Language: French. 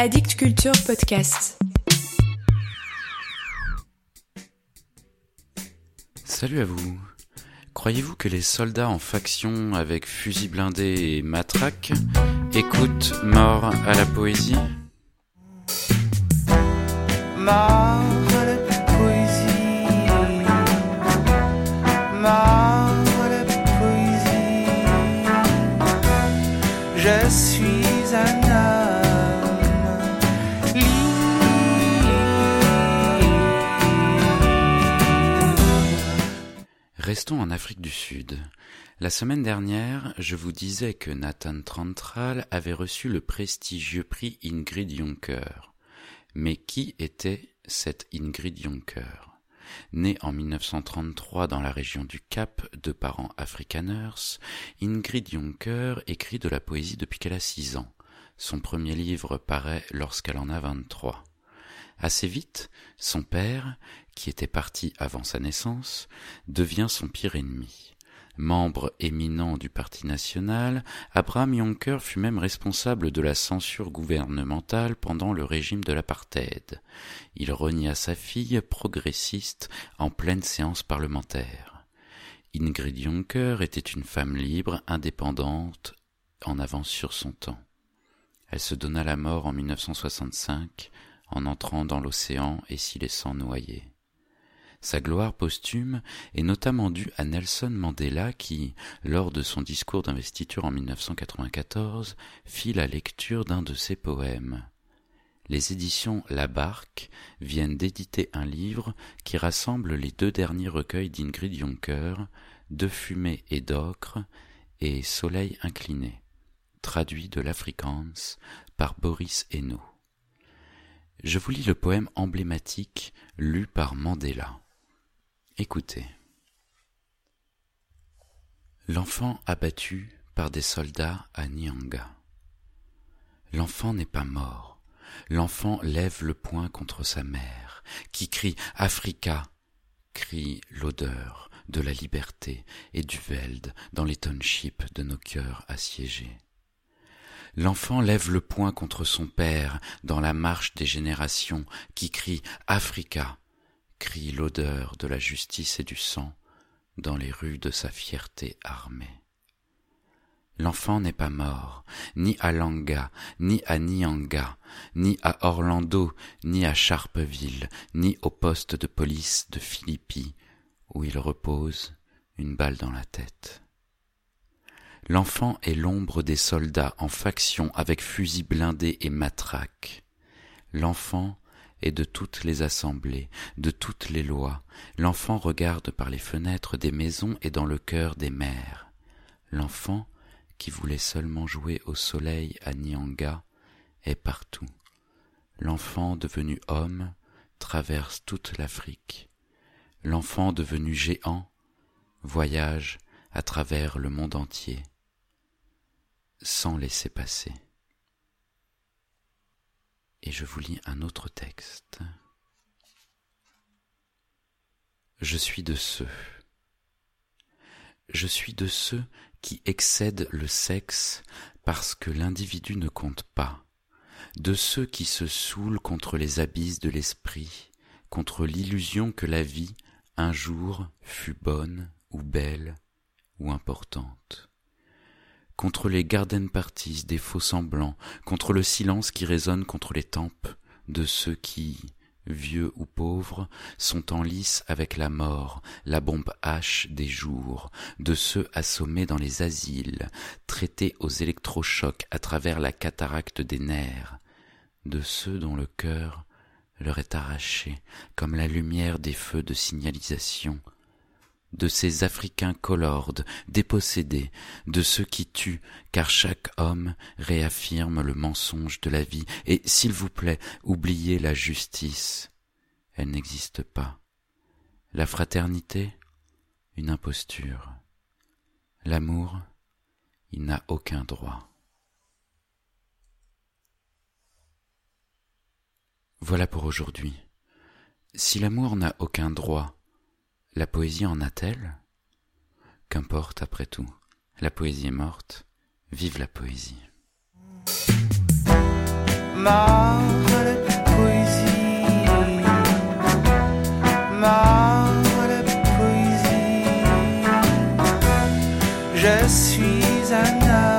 Addict Culture Podcast. Salut à vous. Croyez-vous que les soldats en faction avec fusil blindé et matraque écoutent Mort à la poésie? Mort à la poésie. Mort à la poésie. Je suis un Restons en Afrique du Sud. La semaine dernière, je vous disais que Nathan Trantral avait reçu le prestigieux prix Ingrid Jonker. Mais qui était cette Ingrid Jonker? Née en 1933 dans la région du Cap de parents afrikaners, Ingrid Jonker écrit de la poésie depuis qu'elle a six ans. Son premier livre paraît lorsqu'elle en a 23. Assez vite, son père, qui était parti avant sa naissance, devient son pire ennemi. Membre éminent du Parti national, Abraham Jonker fut même responsable de la censure gouvernementale pendant le régime de l'apartheid. Il renia sa fille progressiste en pleine séance parlementaire. Ingrid Jonker était une femme libre, indépendante, en avance sur son temps. Elle se donna la mort en 1965 en entrant dans l'océan et s'y laissant noyer. Sa gloire posthume est notamment due à Nelson Mandela qui, lors de son discours d'investiture en 1994, fit la lecture d'un de ses poèmes. Les éditions La Barque viennent d'éditer un livre qui rassemble les deux derniers recueils d'Ingrid Jonker, De fumée et d'ocre et Soleil incliné, traduit de l'Afrikaans par Boris Hainaut. Je vous lis le poème emblématique lu par Mandela. Écoutez. L'enfant abattu par des soldats à Nyanga. L'enfant n'est pas mort. L'enfant lève le poing contre sa mère, qui crie Africa, crie l'odeur de la liberté et du Veld dans les townships de nos cœurs assiégés. L'enfant lève le poing contre son père dans la marche des générations qui crie Africa, crie l'odeur de la justice et du sang dans les rues de sa fierté armée. L'enfant n'est pas mort, ni à Langa, ni à Nyanga, ni à Orlando, ni à Charpeville, ni au poste de police de Philippi, où il repose, une balle dans la tête. L'enfant est l'ombre des soldats en faction avec fusils blindés et matraques. L'enfant est de toutes les assemblées, de toutes les lois. L'enfant regarde par les fenêtres des maisons et dans le cœur des mères. L'enfant, qui voulait seulement jouer au soleil à Nyanga, est partout. L'enfant devenu homme traverse toute l'Afrique. L'enfant devenu géant voyage à travers le monde entier, sans laisser passer. Et je vous lis un autre texte. Je suis de ceux. Je suis de ceux qui excèdent le sexe parce que l'individu ne compte pas, de ceux qui se saoulent contre les abysses de l'esprit, contre l'illusion que la vie, un jour, fut bonne ou belle ou importante, contre les garden parties des faux semblants, contre le silence qui résonne contre les tempes de ceux qui, vieux ou pauvres, sont en lice avec la mort, la bombe H des jours, de ceux assommés dans les asiles, traités aux électrochocs à travers la cataracte des nerfs, de ceux dont le cœur leur est arraché comme la lumière des feux de signalisation, de ces Africains colordes, dépossédés, de ceux qui tuent, car chaque homme réaffirme le mensonge de la vie, et s'il vous plaît, oubliez la justice, elle n'existe pas. La fraternité, une imposture. L'amour, il n'a aucun droit. Voilà pour aujourd'hui. Si l'amour n'a aucun droit, la poésie en a-t-elle? Qu'importe après tout, la poésie est morte, vive la poésie. Je suis un homme.